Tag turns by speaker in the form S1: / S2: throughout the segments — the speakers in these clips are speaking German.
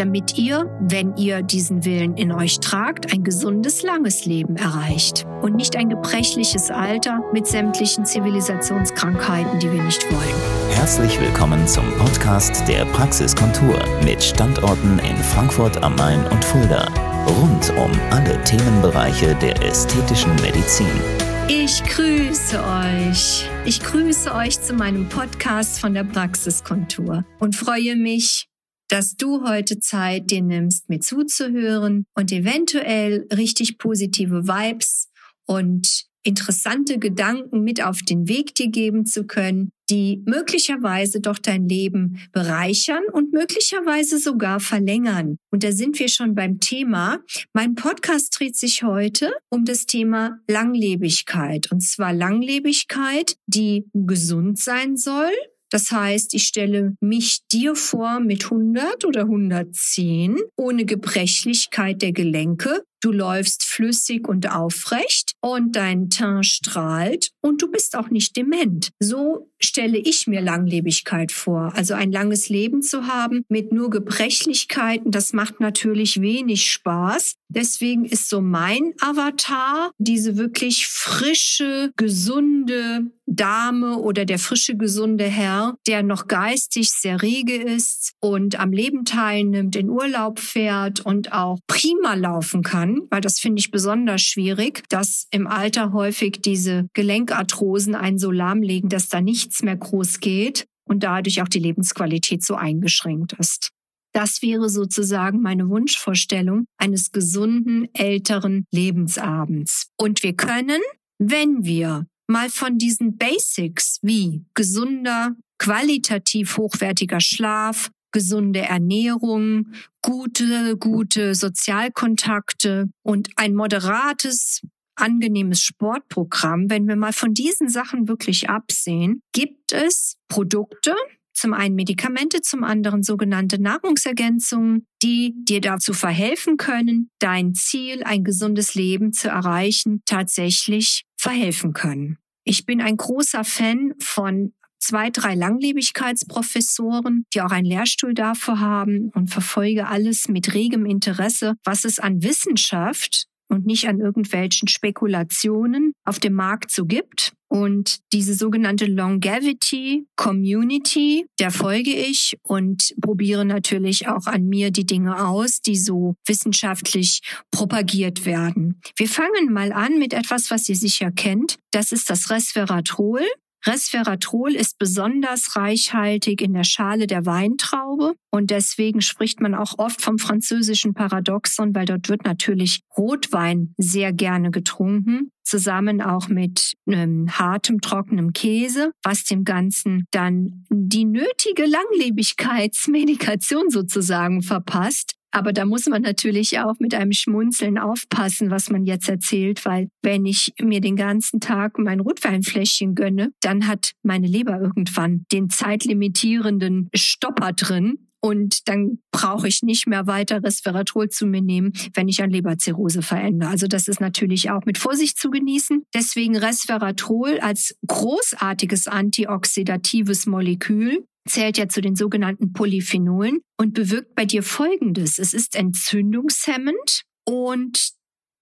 S1: damit ihr, wenn ihr diesen Willen in euch tragt, ein gesundes, langes Leben erreicht und nicht ein gebrechliches Alter mit sämtlichen Zivilisationskrankheiten, die wir nicht wollen.
S2: Herzlich willkommen zum Podcast der Praxiskontur mit Standorten in Frankfurt am Main und Fulda. Rund um alle Themenbereiche der ästhetischen Medizin.
S1: Ich grüße euch. Ich grüße euch zu meinem Podcast von der Praxiskontur und freue mich, dass du heute Zeit dir nimmst, mir zuzuhören und eventuell richtig positive Vibes und interessante Gedanken mit auf den Weg dir geben zu können, die möglicherweise doch dein Leben bereichern und möglicherweise sogar verlängern. Und da sind wir schon beim Thema. Mein Podcast dreht sich heute um das Thema Langlebigkeit. Und zwar Langlebigkeit, die gesund sein soll, das heißt, ich stelle mich dir vor mit 100 oder 110 ohne Gebrechlichkeit der Gelenke. Du läufst flüssig und aufrecht und dein Teint strahlt und du bist auch nicht dement. So stelle ich mir Langlebigkeit vor. Also ein langes Leben zu haben mit nur Gebrechlichkeiten, das macht natürlich wenig Spaß. Deswegen ist so mein Avatar diese wirklich frische, gesunde Dame oder der frische, gesunde Herr, der noch geistig sehr rege ist und am Leben teilnimmt, in Urlaub fährt und auch prima laufen kann, weil das finde ich besonders schwierig, dass im Alter häufig diese Gelenkarthrosen einen so lahmlegen, dass da nichts mehr groß geht und dadurch auch die Lebensqualität so eingeschränkt ist. Das wäre sozusagen meine Wunschvorstellung eines gesunden, älteren Lebensabends. Und wir können, wenn wir mal von diesen Basics wie gesunder, qualitativ hochwertiger Schlaf, gesunde Ernährung, gute, gute Sozialkontakte und ein moderates angenehmes Sportprogramm, wenn wir mal von diesen Sachen wirklich absehen, gibt es Produkte, zum einen Medikamente, zum anderen sogenannte Nahrungsergänzungen, die dir dazu verhelfen können, dein Ziel, ein gesundes Leben zu erreichen, tatsächlich verhelfen können. Ich bin ein großer Fan von zwei, drei Langlebigkeitsprofessoren, die auch einen Lehrstuhl dafür haben und verfolge alles mit regem Interesse, was es an Wissenschaft und nicht an irgendwelchen Spekulationen auf dem Markt so gibt. Und diese sogenannte Longevity Community, der folge ich und probiere natürlich auch an mir die Dinge aus, die so wissenschaftlich propagiert werden. Wir fangen mal an mit etwas, was ihr sicher kennt. Das ist das Resveratrol. Resveratrol ist besonders reichhaltig in der Schale der Weintraube und deswegen spricht man auch oft vom französischen Paradoxon, weil dort wird natürlich Rotwein sehr gerne getrunken, zusammen auch mit ähm, hartem, trockenem Käse, was dem Ganzen dann die nötige Langlebigkeitsmedikation sozusagen verpasst. Aber da muss man natürlich auch mit einem Schmunzeln aufpassen, was man jetzt erzählt, weil wenn ich mir den ganzen Tag mein Rotweinfläschchen gönne, dann hat meine Leber irgendwann den zeitlimitierenden Stopper drin. Und dann brauche ich nicht mehr weiter Resveratrol zu mir nehmen, wenn ich an Leberzirrhose verändere. Also das ist natürlich auch mit Vorsicht zu genießen. Deswegen Resveratrol als großartiges antioxidatives Molekül zählt ja zu den sogenannten Polyphenolen und bewirkt bei dir Folgendes. Es ist entzündungshemmend und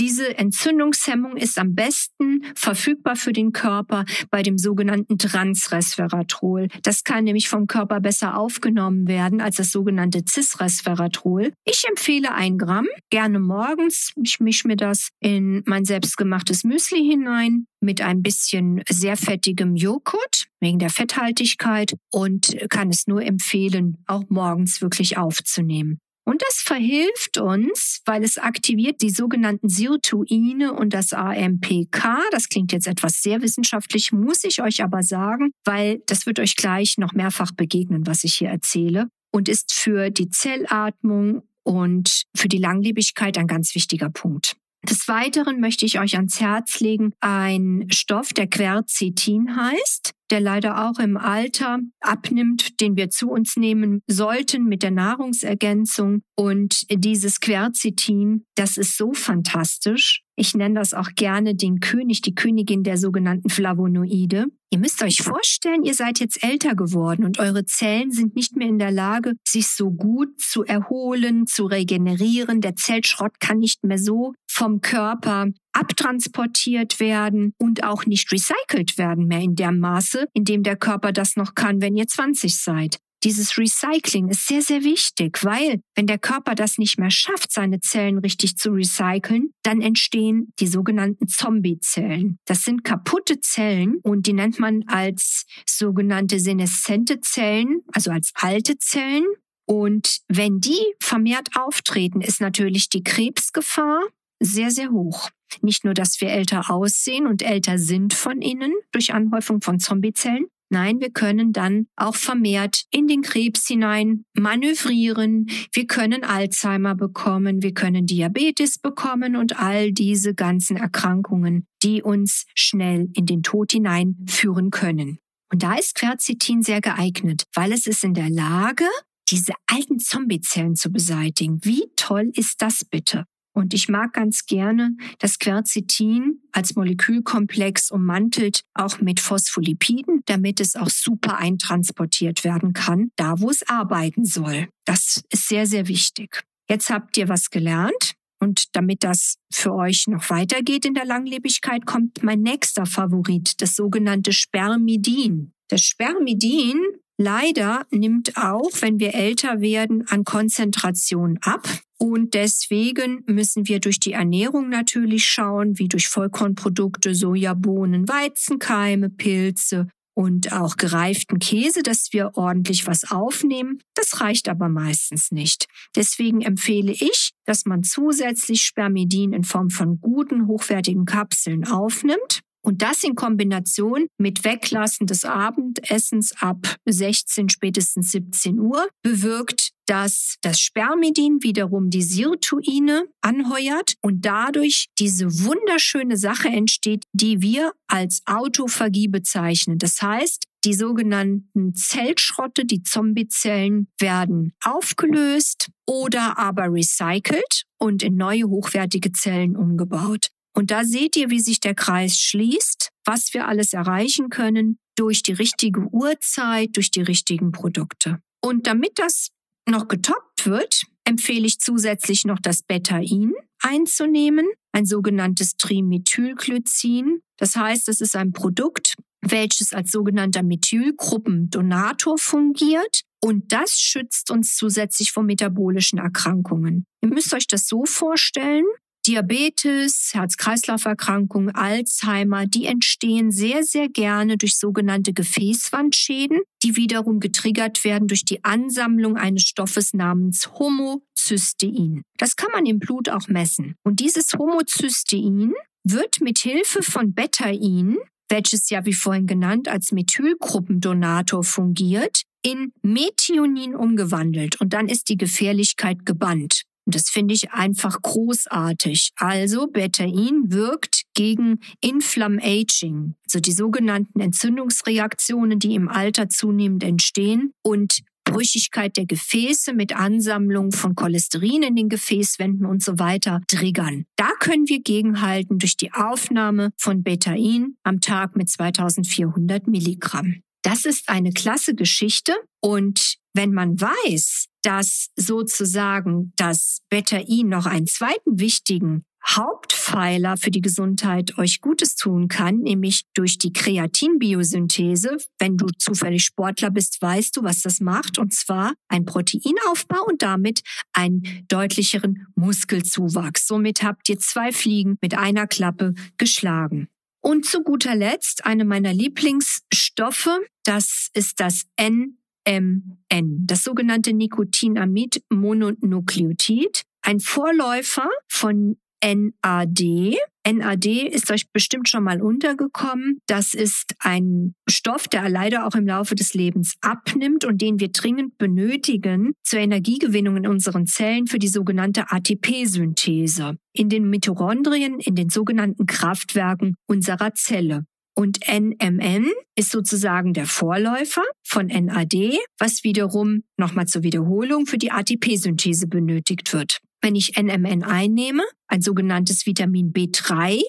S1: diese Entzündungshemmung ist am besten verfügbar für den Körper bei dem sogenannten Transresveratrol. Das kann nämlich vom Körper besser aufgenommen werden als das sogenannte Cisresveratrol. Ich empfehle ein Gramm, gerne morgens. Ich mische mir das in mein selbstgemachtes Müsli hinein mit ein bisschen sehr fettigem Joghurt wegen der Fetthaltigkeit und kann es nur empfehlen, auch morgens wirklich aufzunehmen. Und das verhilft uns, weil es aktiviert die sogenannten Sirtuine und das AMPK. Das klingt jetzt etwas sehr wissenschaftlich, muss ich euch aber sagen, weil das wird euch gleich noch mehrfach begegnen, was ich hier erzähle und ist für die Zellatmung und für die Langlebigkeit ein ganz wichtiger Punkt. Des Weiteren möchte ich euch ans Herz legen ein Stoff, der Quercetin heißt der leider auch im Alter abnimmt, den wir zu uns nehmen sollten mit der Nahrungsergänzung. Und dieses Quercetin, das ist so fantastisch. Ich nenne das auch gerne den König, die Königin der sogenannten Flavonoide. Ihr müsst euch vorstellen, ihr seid jetzt älter geworden und eure Zellen sind nicht mehr in der Lage, sich so gut zu erholen, zu regenerieren. Der Zellschrott kann nicht mehr so vom Körper abtransportiert werden und auch nicht recycelt werden mehr in der Maße, in dem der Körper das noch kann, wenn ihr 20 seid. Dieses Recycling ist sehr, sehr wichtig, weil wenn der Körper das nicht mehr schafft, seine Zellen richtig zu recyceln, dann entstehen die sogenannten Zombie-Zellen. Das sind kaputte Zellen und die nennt man als sogenannte seneszente Zellen, also als alte Zellen. Und wenn die vermehrt auftreten, ist natürlich die Krebsgefahr sehr, sehr hoch. Nicht nur, dass wir älter aussehen und älter sind von innen durch Anhäufung von Zombiezellen. Nein, wir können dann auch vermehrt in den Krebs hinein manövrieren. Wir können Alzheimer bekommen, wir können Diabetes bekommen und all diese ganzen Erkrankungen, die uns schnell in den Tod hineinführen können. Und da ist Quercetin sehr geeignet, weil es ist in der Lage, diese alten Zombiezellen zu beseitigen. Wie toll ist das bitte? Und ich mag ganz gerne das Quercetin als Molekülkomplex ummantelt auch mit Phospholipiden, damit es auch super eintransportiert werden kann, da wo es arbeiten soll. Das ist sehr, sehr wichtig. Jetzt habt ihr was gelernt. Und damit das für euch noch weitergeht in der Langlebigkeit, kommt mein nächster Favorit, das sogenannte Spermidin. Das Spermidin leider nimmt auch, wenn wir älter werden, an Konzentration ab. Und deswegen müssen wir durch die Ernährung natürlich schauen, wie durch Vollkornprodukte, Sojabohnen, Weizenkeime, Pilze und auch gereiften Käse, dass wir ordentlich was aufnehmen. Das reicht aber meistens nicht. Deswegen empfehle ich, dass man zusätzlich Spermidin in Form von guten, hochwertigen Kapseln aufnimmt. Und das in Kombination mit Weglassen des Abendessens ab 16, spätestens 17 Uhr bewirkt, dass das Spermidin wiederum die Sirtuine anheuert und dadurch diese wunderschöne Sache entsteht, die wir als Autophagie bezeichnen. Das heißt, die sogenannten Zellschrotte, die Zombiezellen, werden aufgelöst oder aber recycelt und in neue hochwertige Zellen umgebaut. Und da seht ihr, wie sich der Kreis schließt, was wir alles erreichen können durch die richtige Uhrzeit, durch die richtigen Produkte. Und damit das noch getoppt wird, empfehle ich zusätzlich noch das Betain einzunehmen, ein sogenanntes Trimethylglycin. Das heißt, es ist ein Produkt, welches als sogenannter Methylgruppendonator fungiert und das schützt uns zusätzlich vor metabolischen Erkrankungen. Ihr müsst euch das so vorstellen, Diabetes, Herz-Kreislauf-Erkrankungen, Alzheimer, die entstehen sehr, sehr gerne durch sogenannte Gefäßwandschäden, die wiederum getriggert werden durch die Ansammlung eines Stoffes namens Homozystein. Das kann man im Blut auch messen. Und dieses Homozystein wird mit Hilfe von Betain, welches ja wie vorhin genannt als Methylgruppendonator fungiert, in Methionin umgewandelt und dann ist die Gefährlichkeit gebannt. Und das finde ich einfach großartig. Also Betain wirkt gegen Inflammaging, also die sogenannten Entzündungsreaktionen, die im Alter zunehmend entstehen und Brüchigkeit der Gefäße mit Ansammlung von Cholesterin in den Gefäßwänden und so weiter triggern. Da können wir gegenhalten durch die Aufnahme von Betain am Tag mit 2400 Milligramm. Das ist eine klasse Geschichte und wenn man weiß, dass sozusagen das Betain noch einen zweiten wichtigen Hauptpfeiler für die Gesundheit euch Gutes tun kann, nämlich durch die Kreatinbiosynthese. Wenn du zufällig Sportler bist, weißt du, was das macht, und zwar ein Proteinaufbau und damit einen deutlicheren Muskelzuwachs. Somit habt ihr zwei Fliegen mit einer Klappe geschlagen. Und zu guter Letzt eine meiner Lieblingsstoffe, das ist das N NMN, das sogenannte Nicotinamid-Mononukleotid, ein Vorläufer von NAD. NAD ist euch bestimmt schon mal untergekommen. Das ist ein Stoff, der leider auch im Laufe des Lebens abnimmt und den wir dringend benötigen zur Energiegewinnung in unseren Zellen für die sogenannte ATP-Synthese in den Mitochondrien, in den sogenannten Kraftwerken unserer Zelle. Und NMN ist sozusagen der Vorläufer von NAD, was wiederum nochmal zur Wiederholung für die ATP-Synthese benötigt wird. Wenn ich NMN einnehme, ein sogenanntes Vitamin B3,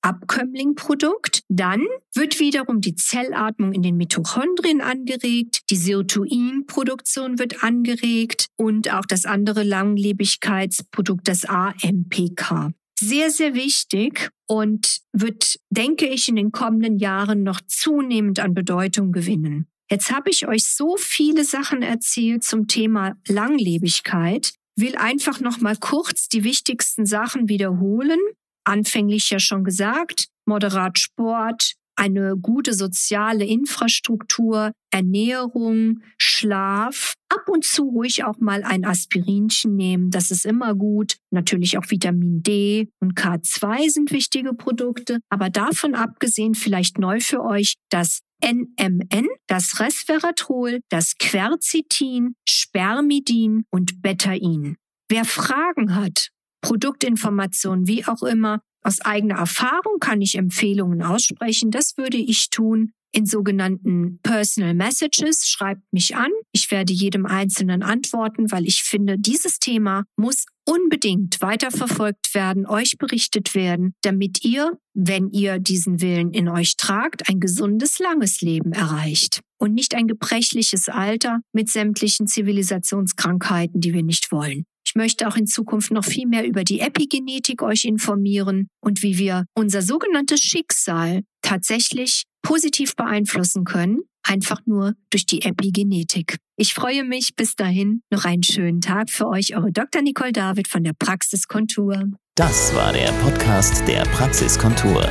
S1: Abkömmlingprodukt, dann wird wiederum die Zellatmung in den Mitochondrien angeregt, die Sirtuinproduktion wird angeregt und auch das andere Langlebigkeitsprodukt, das AMPK. Sehr, sehr wichtig und wird, denke ich, in den kommenden Jahren noch zunehmend an Bedeutung gewinnen. Jetzt habe ich euch so viele Sachen erzählt zum Thema Langlebigkeit will einfach noch mal kurz die wichtigsten Sachen wiederholen. Anfänglich ja schon gesagt, moderat Sport, eine gute soziale Infrastruktur, Ernährung, Schlaf, ab und zu ruhig auch mal ein Aspirinchen nehmen, das ist immer gut. Natürlich auch Vitamin D und K2 sind wichtige Produkte, aber davon abgesehen vielleicht neu für euch das NMN, das Resveratrol, das Quercetin, Spermidin und Betain. Wer Fragen hat, Produktinformationen, wie auch immer, aus eigener Erfahrung kann ich Empfehlungen aussprechen. Das würde ich tun in sogenannten Personal Messages. Schreibt mich an. Ich werde jedem Einzelnen antworten, weil ich finde, dieses Thema muss unbedingt weiterverfolgt werden, euch berichtet werden, damit ihr, wenn ihr diesen Willen in euch tragt, ein gesundes, langes Leben erreicht und nicht ein gebrechliches Alter mit sämtlichen Zivilisationskrankheiten, die wir nicht wollen. Ich möchte auch in Zukunft noch viel mehr über die Epigenetik euch informieren und wie wir unser sogenanntes Schicksal tatsächlich positiv beeinflussen können, einfach nur durch die Epigenetik. Ich freue mich bis dahin. Noch einen schönen Tag für euch, eure Dr. Nicole David von der Praxiskontur.
S2: Das war der Podcast der Praxiskontur.